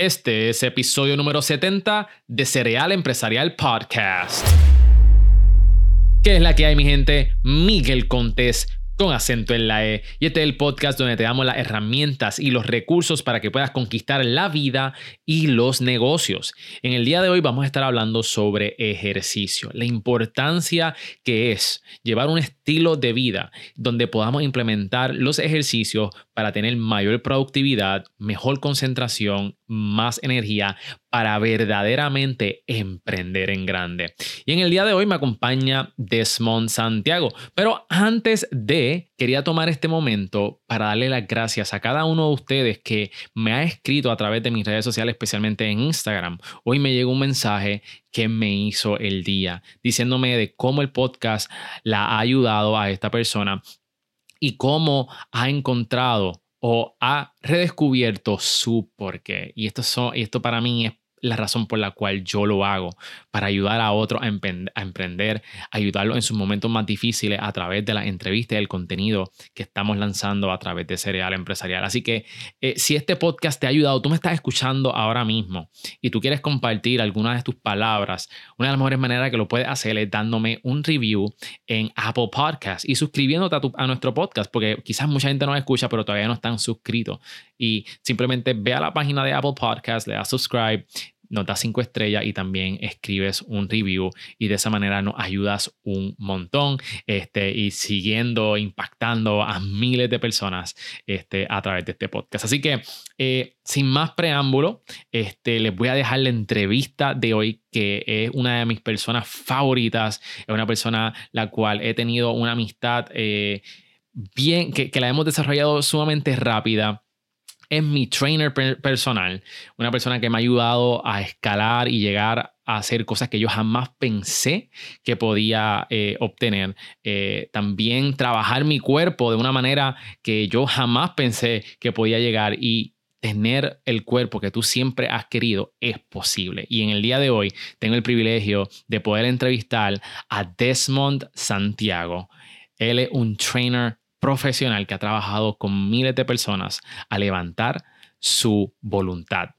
Este es episodio número 70 de Cereal Empresarial Podcast. ¿Qué es la que hay, mi gente? Miguel Contés con acento en la E. Y este es el podcast donde te damos las herramientas y los recursos para que puedas conquistar la vida y los negocios. En el día de hoy vamos a estar hablando sobre ejercicio, la importancia que es llevar un estilo de vida donde podamos implementar los ejercicios para tener mayor productividad, mejor concentración, más energía para verdaderamente emprender en grande. Y en el día de hoy me acompaña Desmond Santiago. Pero antes de, quería tomar este momento para darle las gracias a cada uno de ustedes que me ha escrito a través de mis redes sociales, especialmente en Instagram. Hoy me llegó un mensaje que me hizo el día, diciéndome de cómo el podcast la ha ayudado a esta persona y cómo ha encontrado o ha redescubierto su porqué. Y esto, son, y esto para mí es la razón por la cual yo lo hago, para ayudar a otros a, emprender, ayudarlos en sus momentos más difíciles a través de las entrevistas y el contenido que estamos lanzando a través de Cereal Empresarial. Así que eh, si este podcast te ha ayudado, tú me estás escuchando ahora mismo y tú quieres compartir algunas de tus palabras, una de las mejores maneras que lo puedes hacer es dándome un review en Apple Podcast y suscribiéndote a, a nuestro podcast, porque quizás mucha gente no escucha, pero todavía no están suscritos. Y simplemente ve a la página de Apple Podcast, le das subscribe nos cinco estrellas y también escribes un review y de esa manera nos ayudas un montón este, y siguiendo impactando a miles de personas este, a través de este podcast. Así que eh, sin más preámbulo, este, les voy a dejar la entrevista de hoy que es una de mis personas favoritas, es una persona la cual he tenido una amistad eh, bien, que, que la hemos desarrollado sumamente rápida es mi trainer personal, una persona que me ha ayudado a escalar y llegar a hacer cosas que yo jamás pensé que podía eh, obtener. Eh, también trabajar mi cuerpo de una manera que yo jamás pensé que podía llegar y tener el cuerpo que tú siempre has querido es posible. Y en el día de hoy tengo el privilegio de poder entrevistar a Desmond Santiago. Él es un trainer profesional que ha trabajado con miles de personas a levantar su voluntad.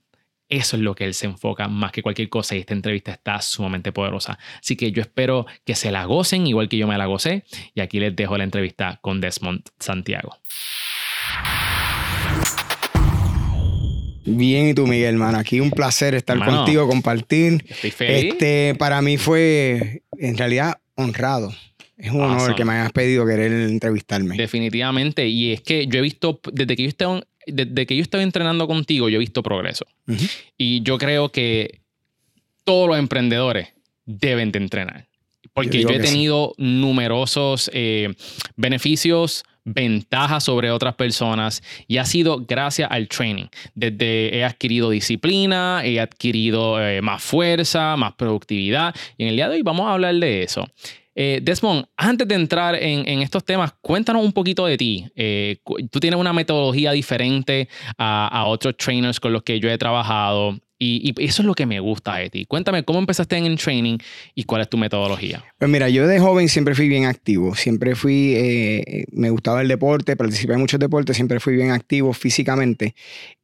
Eso es lo que él se enfoca más que cualquier cosa y esta entrevista está sumamente poderosa. Así que yo espero que se la gocen igual que yo me la gocé y aquí les dejo la entrevista con Desmond Santiago. Bien, y tú, Miguel, hermano. Aquí un placer estar contigo, compartir. Estoy feliz. Este, para mí fue, en realidad, honrado es un honor que me hayas pedido querer entrevistarme. Definitivamente. Y es que yo he visto, desde que yo estoy, desde que yo estoy entrenando contigo, yo he visto progreso. Y yo creo que todos los emprendedores deben de entrenar. Porque yo, he tenido numerosos eh, beneficios, ventajas sobre otras personas y ha sido gracias al training. Desde he adquirido disciplina, he adquirido eh, más fuerza, más productividad y en el día de hoy vamos a hablar de eso. Eh, Desmond, antes de entrar en, estos temas, cuéntanos un poquito de ti. Eh, tú tienes una metodología diferente a, a, otros trainers con los que yo he trabajado. Y, eso es lo que me gusta de ti. Cuéntame cómo empezaste en el training y cuál es tu metodología. Pues mira, yo de joven siempre fui bien activo. Siempre fui, eh, me gustaba el deporte, participé en muchos deportes, siempre fui bien activo físicamente.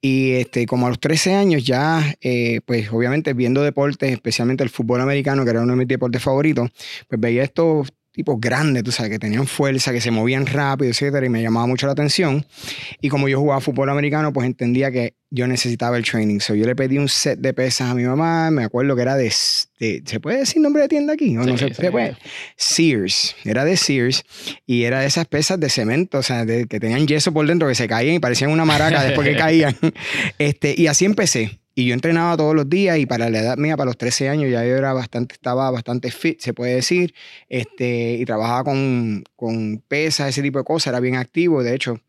Y este, como a los 13 años ya, eh, pues obviamente viendo deportes, especialmente el fútbol americano, que era uno de mis deportes favoritos, pues veía estos tipos grandes, tú sabes, que tenían fuerza, que se movían rápido, etcétera, y me llamaba mucho la atención. Y como yo jugaba fútbol americano, pues entendía que yo necesitaba el training. So, yo le pedí un set de pesas a mi mamá, me acuerdo que era de, ¿se puede decir nombre de tienda aquí? ¿O no se, puede? Sears, era de Sears, y era de esas pesas de cemento, o sea, de, que tenían yeso por dentro, que se caían y parecían una maraca después que caían. Este, y así empecé. Y yo entrenaba todos los días y para la edad mía, para los 13 años, ya yo era bastante, estaba bastante fit, se puede decir. Este, y trabajaba con, con pesas, ese tipo de cosas, era bien activo. De hecho,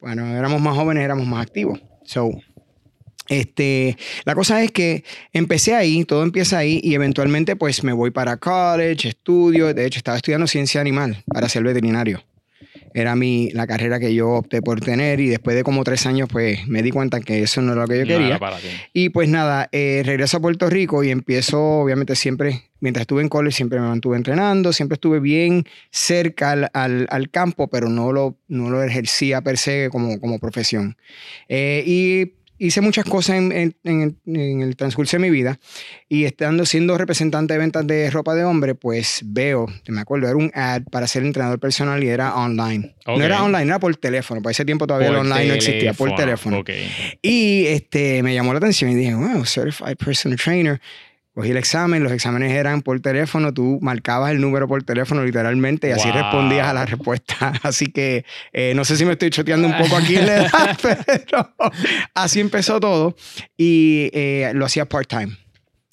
bueno, éramos más jóvenes, éramos más activos. So, este, la cosa es que empecé ahí, todo empieza ahí y eventualmente pues me voy para college, estudio, de hecho estaba estudiando ciencia animal para ser veterinario era mi, la carrera que yo opté por tener y después de como tres años pues me di cuenta que eso no era lo que yo quería. y pues nada, eh, regreso a Puerto Rico y empiezo obviamente siempre, mientras estuve en college siempre me mantuve entrenando, siempre estuve bien cerca al, al, campo, pero no lo, no lo ejercía per se como, como profesión. Eh, y hice muchas cosas en, el transcurso de mi vida y estando siendo representante de ventas de ropa de hombre, pues veo, me acuerdo, era un ad para ser entrenador personal y era online. No era online, era por teléfono. Por ese tiempo todavía el online no existía, por teléfono. Y este, me llamó la atención y dije, wow, Certified Personal Trainer Cogí el examen, los exámenes eran por teléfono, tú marcabas el número por teléfono literalmente y así respondías a la respuesta. Así que eh, no sé si me estoy choteando un poco aquí en la edad, pero así empezó todo y eh, lo hacía part-time.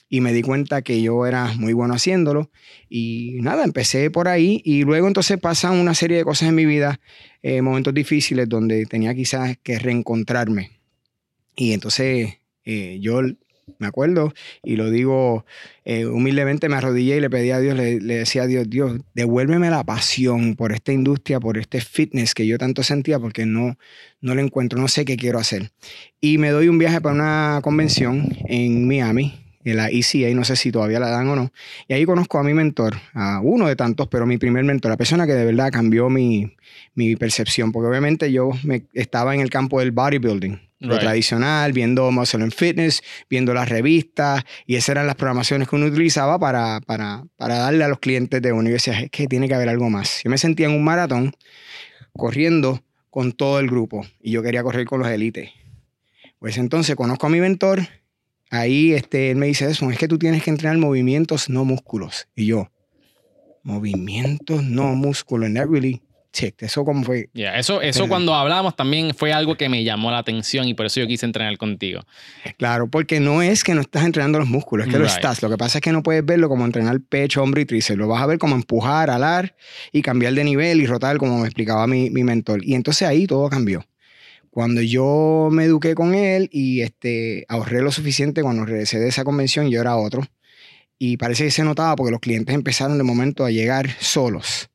Y me di cuenta que yo era muy bueno haciéndolo y nada, empecé por ahí y luego entonces pasan una serie de cosas en mi vida, eh, momentos difíciles donde tenía quizás que reencontrarme. Y entonces yo me acuerdo, y lo digo eh, humildemente, me arrodillé y le pedí a Dios, le, decía a Dios, Dios, devuélveme la pasión por esta industria, por este fitness que yo tanto sentía, porque no, no lo encuentro, no sé qué quiero hacer. Y me doy un viaje para una convención en Miami, en la ECA, no sé si todavía la dan o no, y ahí conozco a mi mentor, a uno de tantos, pero mi primer mentor, la persona que de verdad cambió mi, mi percepción, porque obviamente yo me, estaba en el campo del bodybuilding, lo tradicional, viendo Muscle and Fitness, viendo las revistas, y esas eran las programaciones que uno utilizaba para, para, para darle a los clientes de uno. Y yo decía, es que tiene que haber algo más. Yo me sentía en un maratón corriendo con todo el grupo y yo quería correr con los élites. Pues entonces conozco a mi mentor, ahí este, él me dice eso, es que tú tienes que entrenar movimientos, no músculos. Y yo, movimientos, no músculos, and that really eso como fue. eso eso cuando hablamos también fue algo que me llamó la atención y por eso yo quise entrenar contigo. Claro, porque no es que no estás entrenando los músculos, es que lo estás. Lo que pasa es que no puedes verlo como entrenar pecho, hombro y tríceps. Lo vas a ver como empujar, alar y cambiar de nivel y rotar, como me explicaba mi, mi mentor. Y entonces ahí todo cambió. Cuando yo me eduqué con él y este, ahorré lo suficiente, cuando regresé de esa convención, yo era otro. Y parece que se notaba porque los clientes empezaron de momento a llegar solos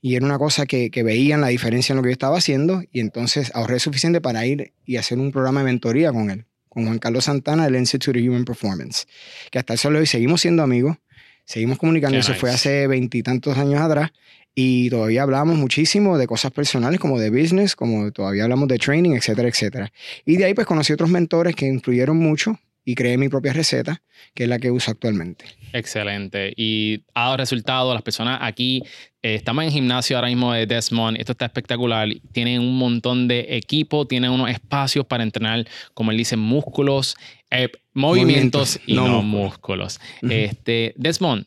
y era una cosa que, que, veían la diferencia en lo que yo estaba haciendo y entonces ahorré suficiente para ir y hacer un programa de mentoría con él, con Juan Carlos Santana del Institute of Human Performance, que hasta el sol de hoy seguimos siendo amigos, seguimos comunicando, eso fue hace veintitantos años atrás y todavía hablamos muchísimo de cosas personales como de business, como todavía hablamos de training, etcétera, etcétera. Y de ahí pues conocí otros mentores que influyeron mucho y creé mi propia receta, que es la que uso actualmente. Excelente. Y ha dado resultado. Las personas aquí, eh, estamos en gimnasio ahora mismo de Desmond. Esto está espectacular. Tienen un montón de equipo, tienen unos espacios para entrenar, como él dice, músculos, eh, movimientos, y no, músculos. este, Desmond,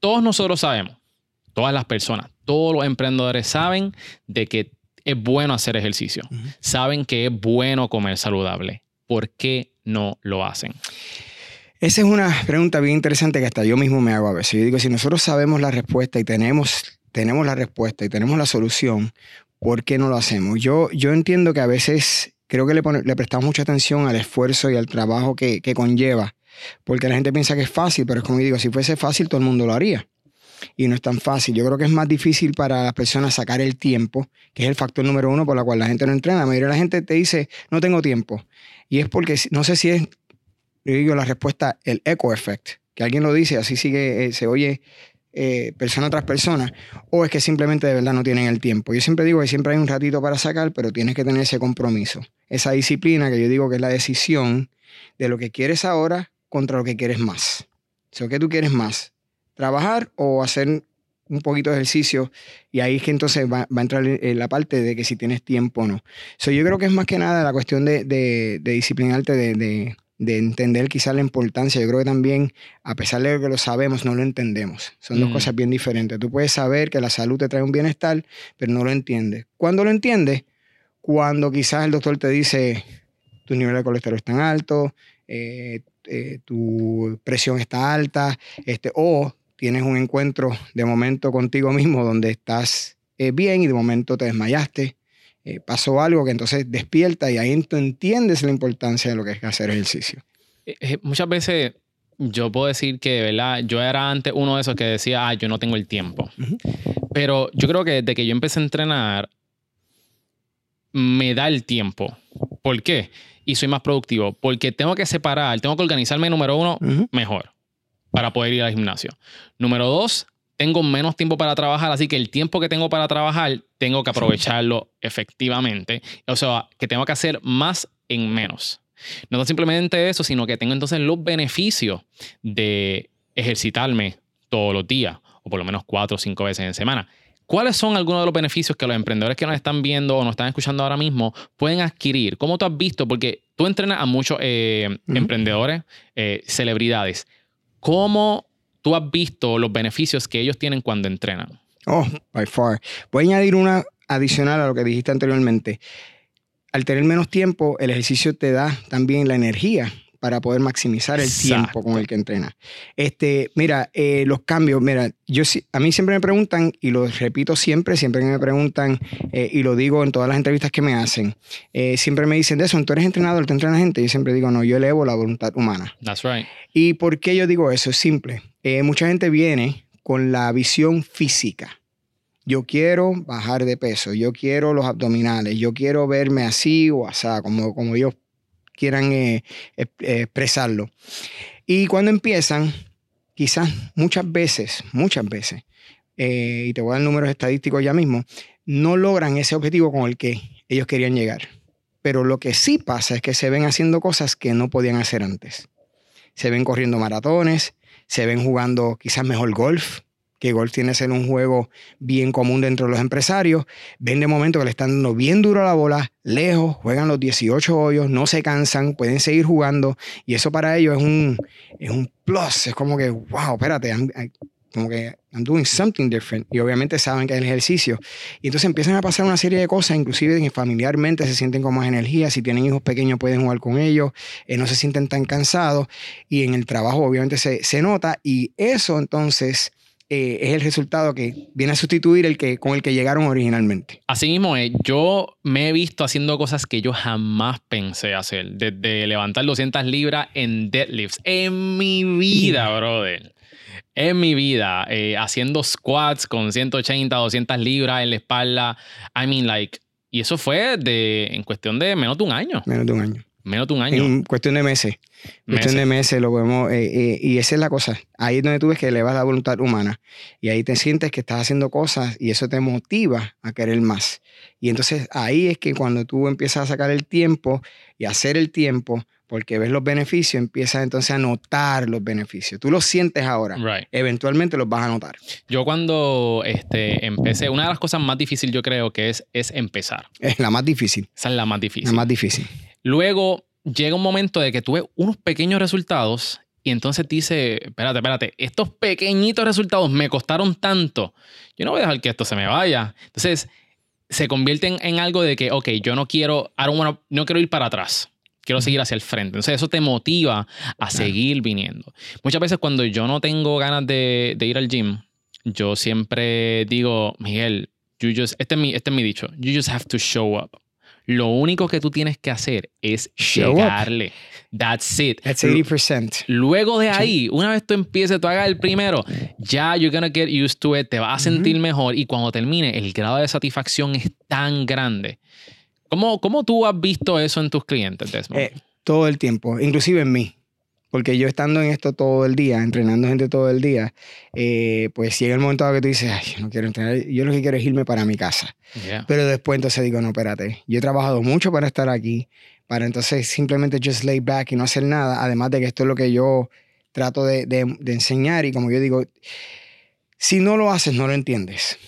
todos nosotros sabemos, todas las personas, todos los emprendedores saben de que es bueno hacer ejercicio. Saben que es bueno comer saludable. ¿Por qué no lo hacen? Esa es una pregunta bien interesante que hasta yo mismo me hago a veces. Yo digo, si nosotros sabemos la respuesta y tenemos, tenemos la respuesta y tenemos la solución, ¿por qué no lo hacemos? Yo, yo entiendo que a veces creo que le, prestamos mucha atención al esfuerzo y al trabajo que, que conlleva, porque la gente piensa que es fácil, pero es como digo, si fuese fácil todo el mundo lo haría y no es tan fácil. Yo creo que es más difícil para las personas sacar el tiempo, que es el factor número uno por la cual la gente no entrena. La mayoría de la gente te dice, no tengo tiempo. Y es porque, no sé si es, yo digo la respuesta, el eco effect, que alguien lo dice, así sigue, eh, se oye eh, persona tras persona, o es que simplemente de verdad no tienen el tiempo. Yo siempre digo que siempre hay un ratito para sacar, pero tienes que tener ese compromiso, esa disciplina que yo digo que es la decisión de lo que quieres ahora contra lo que quieres más. O sea, ¿qué tú quieres más? Trabajar o hacer un poquito de ejercicio y ahí es que entonces va, a entrar en la parte de que si tienes tiempo o no. So, yo creo que es más que nada la cuestión de, de, de disciplinarte, de, de, entender quizás la importancia. Yo creo que también, a pesar de que lo sabemos, no lo entendemos. Son dos mm. cosas bien diferentes. Tú puedes saber que la salud te trae un bienestar, pero no lo entiendes. ¿Cuándo lo entiendes? Cuando quizás el doctor te dice, tu nivel de colesterol es tan alto, eh, eh, tu presión está alta, este, o tienes un encuentro de momento contigo mismo donde estás eh, bien y de momento te desmayaste, eh, pasó algo que entonces despierta y ahí tú entiendes la importancia de lo que es hacer ejercicio. Eh, muchas veces yo puedo decir que, ¿verdad? Yo era antes uno de esos que decía, ah, yo no tengo el tiempo. Pero yo creo que desde que yo empecé a entrenar, me da el tiempo. ¿Por qué? Y soy más productivo. Porque tengo que separar, tengo que organizarme número uno mejor para poder ir al gimnasio. Número dos, tengo menos tiempo para trabajar, así que el tiempo que tengo para trabajar tengo que aprovecharlo efectivamente. O sea, que tengo que hacer más en menos. No simplemente eso, sino que tengo entonces los beneficios de ejercitarme todos los días, o por lo menos cuatro o cinco veces en semana. ¿Cuáles son algunos de los beneficios que los emprendedores que nos están viendo o nos están escuchando ahora mismo pueden adquirir? ¿Cómo tú has visto? Porque tú entrenas a muchos eh, emprendedores, eh, celebridades. ¿Cómo tú has visto los beneficios que ellos tienen cuando entrenan? Oh, by far. Voy a añadir una adicional a lo que dijiste anteriormente. Al tener menos tiempo, el ejercicio te da también la energía para poder maximizar el tiempo con el que entrena. Este, mira, eh, los cambios, mira, yo a mí siempre me preguntan, y lo repito siempre, siempre que me preguntan, eh, y lo digo en todas las entrevistas que me hacen, eh, siempre me dicen de eso, tú eres entrenador, tú entrenas gente. Yo siempre digo, no, yo elevo la voluntad humana. That's right. ¿Y por qué yo digo eso? Es simple. mucha gente viene con la visión física. Yo quiero bajar de peso, yo quiero los abdominales, yo quiero verme así o así, como, como ellos quieran eh, eh, expresarlo. Y cuando empiezan, quizás muchas veces, muchas veces, eh, y te voy a dar números estadísticos ya mismo, no logran ese objetivo con el que ellos querían llegar. Pero lo que sí pasa es que se ven haciendo cosas que no podían hacer antes. Se ven corriendo maratones, se ven jugando quizás mejor golf, que golf tiene que ser un juego bien común dentro de los empresarios, ven de momento que le están dando bien duro a la bola, lejos, juegan los 18 hoyos, no se cansan, pueden seguir jugando y eso para ellos es un, es un plus, es como que, wow, espérate, como que I'm doing something different y obviamente saben que es el ejercicio. Y entonces empiezan a pasar una serie de cosas, inclusive familiarmente se sienten con más energía, si tienen hijos pequeños pueden jugar con ellos, eh, no se sienten tan cansados y en el trabajo obviamente se, se nota y eso entonces eh, es el resultado que viene a sustituir el que, con el que llegaron originalmente. Así mismo, eh, yo me he visto haciendo cosas que yo jamás pensé hacer, desde levantar 200 libras en deadlifts, en mi vida, brother. En mi vida, eh, haciendo squats con 180, 200 libras en la espalda. I mean, like, y eso fue de, en cuestión de menos de un año. Menos de un año. Menos de un año. En cuestión de meses. Cuestión de meses lo podemos. Eh, eh, y esa es la cosa. Ahí es donde tú ves que elevas la voluntad humana. Y ahí te sientes que estás haciendo cosas y eso te motiva a querer más. Y entonces ahí es que cuando tú empiezas a sacar el tiempo y hacer el tiempo, porque ves los beneficios, empiezas entonces a notar los beneficios. Tú los sientes ahora. Eventualmente los vas a notar. Yo cuando este, empecé, una de las cosas más difíciles yo creo que es, es empezar. Es la más difícil. Esa es la más difícil. La más difícil. Luego llega un momento de que tuve unos pequeños resultados y entonces dice, espérate, espérate, estos pequeñitos resultados me costaron tanto, yo no voy a dejar que esto se me vaya. Entonces se convierten en algo de que, ok, yo no quiero, no quiero ir para atrás, quiero seguir hacia el frente. Entonces eso te motiva a seguir viniendo. Muchas veces cuando yo no tengo ganas de, ir al gym, yo siempre digo, Miguel, you just, este, es mi, este es mi dicho, you just have to show up. Lo único que tú tienes que hacer es llegarle. That's it. That's 80%. Luego de ahí, una vez tú empieces, tú hagas el primero, ya you're gonna get used to it, te vas a sentir mejor y cuando termine, el grado de satisfacción es tan grande. ¿Cómo, cómo tú has visto eso en tus clientes, Desmond? Eh, todo el tiempo, inclusive en mí. Porque yo estando en esto todo el día, entrenando gente todo el día, eh, pues llega el momento que tú dices, ay, yo no quiero entrenar, yo lo que quiero es irme para mi casa. Pero después entonces digo, no, espérate, yo he trabajado mucho para estar aquí, para entonces simplemente just lay back y no hacer nada, además de que esto es lo que yo trato de, de enseñar y como yo digo, si no lo haces, no lo entiendes.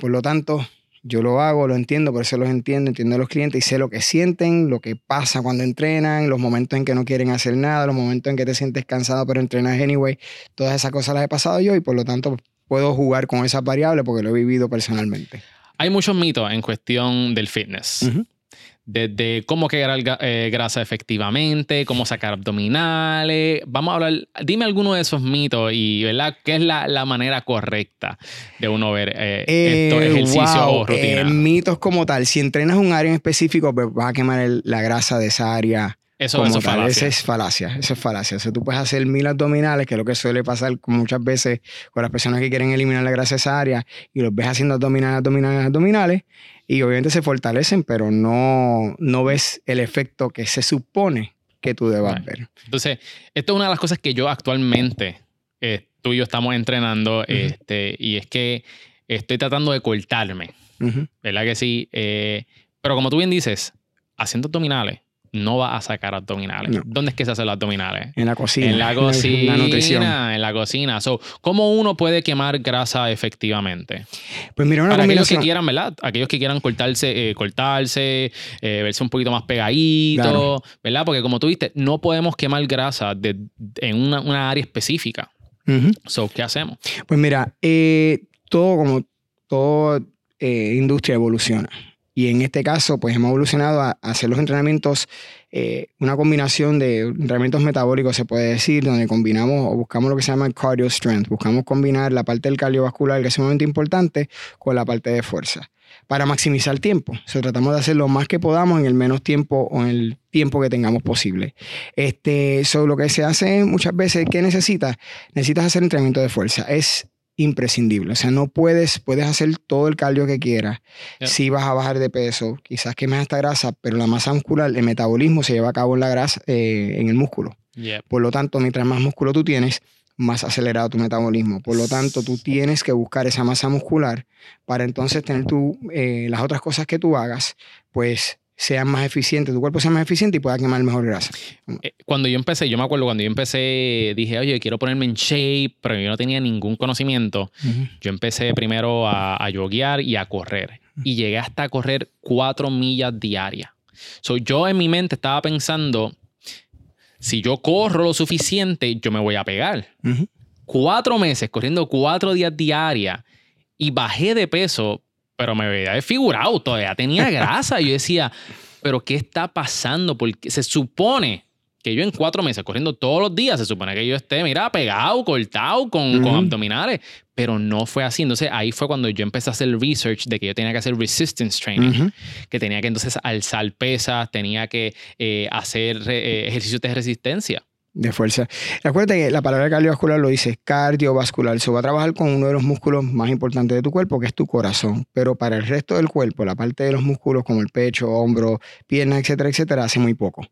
Por lo tanto, yo lo hago, lo entiendo, por eso los entiendo, entiendo a los clientes y sé lo que sienten, lo que pasa cuando entrenan, los momentos en que no quieren hacer nada, los momentos en que te sientes cansado pero entrenas anyway. Todas esas cosas las he pasado yo y por lo tanto puedo jugar con esas variables porque lo he vivido personalmente. Hay muchos mitos en cuestión del fitness desde cómo quedar eh, grasa efectivamente, cómo sacar abdominales. Vamos a hablar, dime alguno de esos mitos y, ¿verdad? ¿Qué es la, manera correcta de uno ver eh, estos eh, ejercicios o rutinas? mitos como tal, si entrenas un área en específico, pues vas a quemar la grasa de esa área. Eso, es falacia. Esa es falacia, eso es falacia. O sea, tú puedes hacer mil abdominales, que es lo que suele pasar muchas veces con las personas que quieren eliminar la grasa de esa área, y los ves haciendo abdominales, abdominales, abdominales, y obviamente se fortalecen, pero no, no ves el efecto que se supone que tú debas ver. Entonces, esto es una de las cosas que yo actualmente, eh, tú y yo estamos entrenando, este, y es que estoy tratando de cortarme, ¿verdad que sí? Eh, pero como tú bien dices, haciendo abdominales, no va a sacar abdominales. ¿Dónde es que se hacen los abdominales? En la cocina. En la cocina. En la nutrición. En la cocina. So, ¿Cómo uno puede quemar grasa efectivamente? Pues mira, una Para aquellos que quieran, ¿verdad? Aquellos que quieran cortarse, eh, cortarse, eh, verse un poquito más pegadito, Claro. ¿verdad? Porque como tú viste, no podemos quemar grasa de- en una, una área específica. Ujú. So, ¿qué hacemos? Pues mira, eh, todo como toda industria evoluciona. Y en este caso, pues hemos evolucionado a, hacer los entrenamientos, eh, una combinación de entrenamientos metabólicos, se puede decir, donde combinamos o buscamos lo que se llama cardio strength. Buscamos combinar la parte del cardiovascular, que es sumamente importante, con la parte de fuerza, para maximizar el tiempo. O sea, tratamos de hacer lo más que podamos en el menos tiempo o en el tiempo que tengamos posible. Este, so, lo que se hace muchas veces, ¿qué necesitas? Necesitas hacer entrenamiento de fuerza. Es imprescindible. O sea, no puedes, puedes hacer todo el cardio que quieras. Si vas a bajar de peso, quizás quemes esta grasa, pero la masa muscular, el metabolismo se lleva a cabo en la grasa, eh, en el músculo. Por lo tanto, mientras más músculo tú tienes, más acelerado tu metabolismo. Por lo tanto, tú tienes que buscar esa masa muscular para entonces tener tú, eh, las otras cosas que tú hagas, pues sean más eficientes, tu cuerpo sea más eficiente y pueda quemar mejor grasa. Eh, Cuando yo empecé, yo me acuerdo cuando yo empecé, dije, oye, quiero ponerme en shape, pero yo no tenía ningún conocimiento. Yo empecé primero a, a yoguear y a correr. Y llegué hasta correr cuatro millas diarias. So, yo en mi mente estaba pensando, si yo corro lo suficiente, yo me voy a pegar. Ujú. Cuatro meses corriendo cuatro días diarias y bajé de peso, pero me veía desfigurado, todavía tenía grasa. Yo decía, pero ¿qué está pasando? Porque se supone que yo en cuatro meses corriendo todos los días, se supone que yo esté, mira, pegado, cortado, con, con Ujú. abdominales, pero no fue así. Entonces ahí fue cuando yo empecé a hacer research de que yo tenía que hacer resistance training, que tenía que entonces alzar pesas, tenía que eh, hacer eh, ejercicios de resistencia. De fuerza. Recuerda que la palabra cardiovascular lo dice cardiovascular. Se va a trabajar con uno de los músculos más importantes de tu cuerpo, que es tu corazón. Pero para el resto del cuerpo, la parte de los músculos como el pecho, hombro, piernas, etcétera, etcétera, hace muy poco.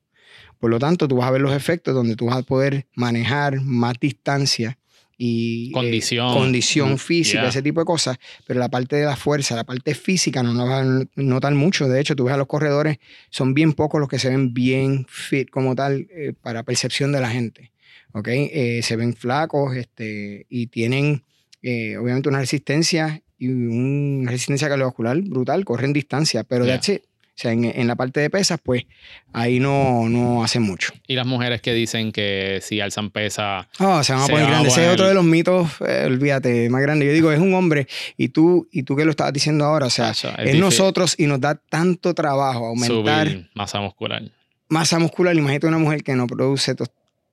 Por lo tanto, tú vas a ver los efectos donde tú vas a poder manejar más distancia y eh, Condición. condición Mm, física, yeah. ese tipo de cosas, pero la parte de la fuerza, la parte física no a notar mucho. De hecho, tú ves a los corredores, son bien pocos los que se ven bien fit como tal eh, para percepción de la gente. ¿ok? Eh, se ven flacos este, y tienen eh, obviamente una resistencia y una resistencia cardiovascular brutal, corren distancia, pero Yeah. that's it. O sea, en, en la parte de pesas, pues ahí no, no hacen mucho. Y las mujeres que dicen que si alzan pesa, Oh, se van a Se poner van a grandes. Ese es otro de los mitos, eh, olvídate, más grande. Yo digo, es un hombre y tú, y tú que lo estabas diciendo ahora, o sea, es, nosotros y nos da tanto trabajo aumentar subir masa muscular. masa muscular. Imagínate una mujer que no produce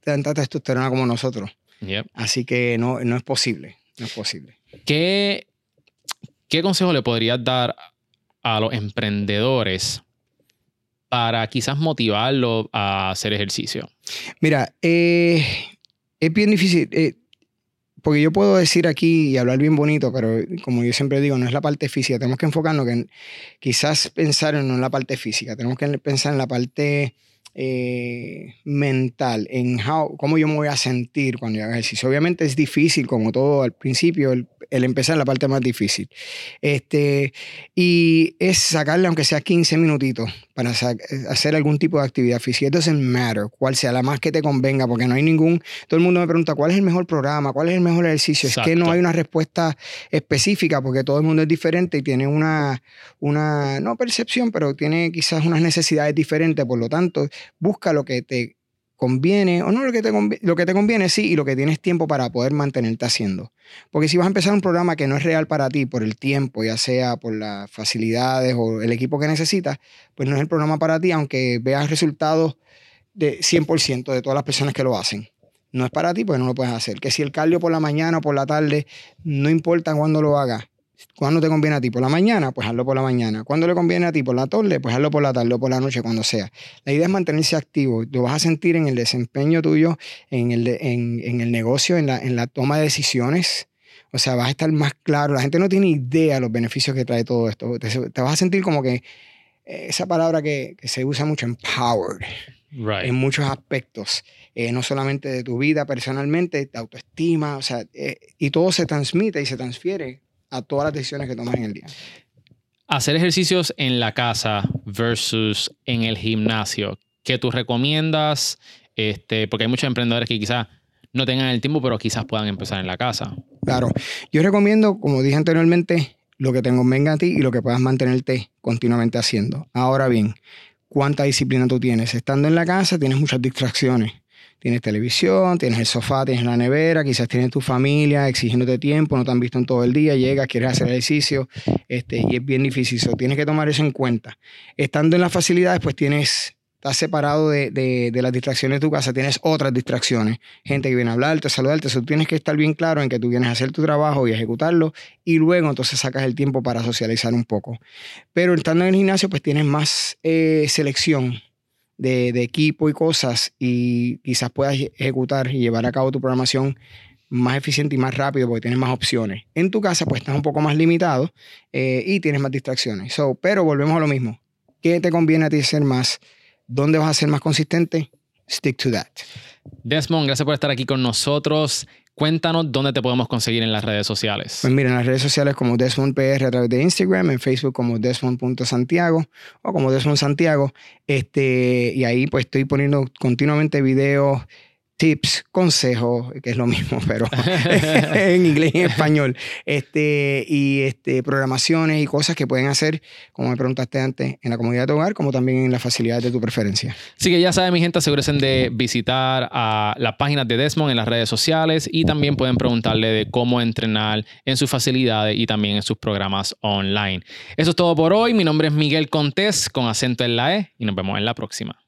tanta testosterona como nosotros. Yep. Así que no, no es posible. No es posible. ¿Qué, ¿Qué consejo le podrías dar a los emprendedores para quizás motivarlos a hacer ejercicio? Mira, eh, es bien difícil. eh, porque yo puedo decir aquí y hablar bien bonito, pero como yo siempre digo, no es la parte física. Tenemos que enfocarnos en- quizás pensar en, no en la parte física, tenemos que pensar en la parte eh, mental, en how, cómo yo me voy a sentir cuando yo haga ejercicio. Obviamente es difícil, como todo al principio, el, el empezar la parte más difícil. Este, y es sacarle, aunque sea 15 minutitos, para sa- hacer algún tipo de actividad física. It doesn't matter cuál sea la más que te convenga, porque no hay ningún. Todo el mundo me pregunta cuál es el mejor programa, cuál es el mejor ejercicio. Es que no hay una respuesta específica, porque todo el mundo es diferente y tiene una, una, no percepción, pero tiene quizás unas necesidades diferentes. Por lo tanto, busca lo que te conviene, o no lo que te conviene, lo que te conviene, sí, y lo que tienes tiempo para poder mantenerte haciendo. Porque si vas a empezar un programa que no es real para ti por el tiempo, ya sea por las facilidades o el equipo que necesitas, pues no es el programa para ti, aunque veas resultados de 100% de todas las personas que lo hacen. No es para ti, pues no lo puedes hacer. Que si el cardio por la mañana o por la tarde, no importa cuándo lo hagas. ¿Cuándo te conviene a ti? ¿Por la mañana? Pues hazlo por la mañana. ¿Cuándo le conviene a ti? ¿Por la tarde? Pues hazlo por la tarde o por la noche, cuando sea. La idea es mantenerse activo. Lo vas a sentir en el desempeño tuyo, en el, de- en, en el negocio, en la, en la toma de decisiones. O sea, vas a estar más claro. La gente no tiene idea de los beneficios que trae todo esto. Te, te vas a sentir como que eh, esa palabra que, que se usa mucho, empowered Right. en muchos aspectos, eh, no solamente de tu vida personalmente, de autoestima, o sea, eh, y todo se transmite y se transfiere a todas las decisiones que tomas en el día. Hacer ejercicios en la casa versus en el gimnasio. ¿qué tú recomiendas? Este, porque hay muchos emprendedores que quizás no tengan el tiempo, pero quizás puedan empezar en la casa. Claro, yo recomiendo, como dije anteriormente, lo que te convenga a ti y lo que puedas mantenerte continuamente haciendo. Ahora bien, ¿cuánta disciplina tú tienes? Estando en la casa tienes muchas distracciones. Tienes televisión, tienes el sofá, tienes la nevera, quizás tienes tu familia exigiéndote tiempo, no te han visto en todo el día, llegas, quieres hacer ejercicio, este, y es bien difícil. So, tienes que tomar eso en cuenta. Estando en las facilidades, pues tienes estás separado de, las distracciones de tu casa, tienes otras distracciones. Gente que viene a hablarte, a saludarte. Eso tienes que estar bien claro en que tú vienes a hacer tu trabajo y ejecutarlo y luego entonces sacas el tiempo para socializar un poco. Pero estando en el gimnasio, pues tienes más eh, selección de, equipo y cosas y quizás puedas ejecutar y llevar a cabo tu programación más eficiente y más rápido porque tienes más opciones. En tu casa, pues estás un poco más limitado eh, y tienes más distracciones. pero volvemos a lo mismo. ¿Qué te conviene a ti ser más? ¿Dónde vas a ser más consistente? Stick to that. Desmond, gracias por estar aquí con nosotros. Cuéntanos dónde te podemos conseguir en las redes sociales. Pues mira, en las redes sociales como Desmond PR a través de Instagram, en Facebook como Desmond.santiago o como Desmond Santiago. Este, y ahí pues estoy poniendo continuamente videos tips, consejos, que es lo mismo, pero en inglés y en español, este, y este, programaciones y cosas que pueden hacer, como me preguntaste antes, en la comunidad de tu hogar, como también en las facilidades de tu preferencia. Así que ya saben, mi gente, asegúrense de visitar a las páginas de Desmond en las redes sociales y también pueden preguntarle de cómo entrenar en sus facilidades y también en sus programas online. Eso es todo por hoy. Mi nombre es Miguel Contés con acento en la E y nos vemos en la próxima.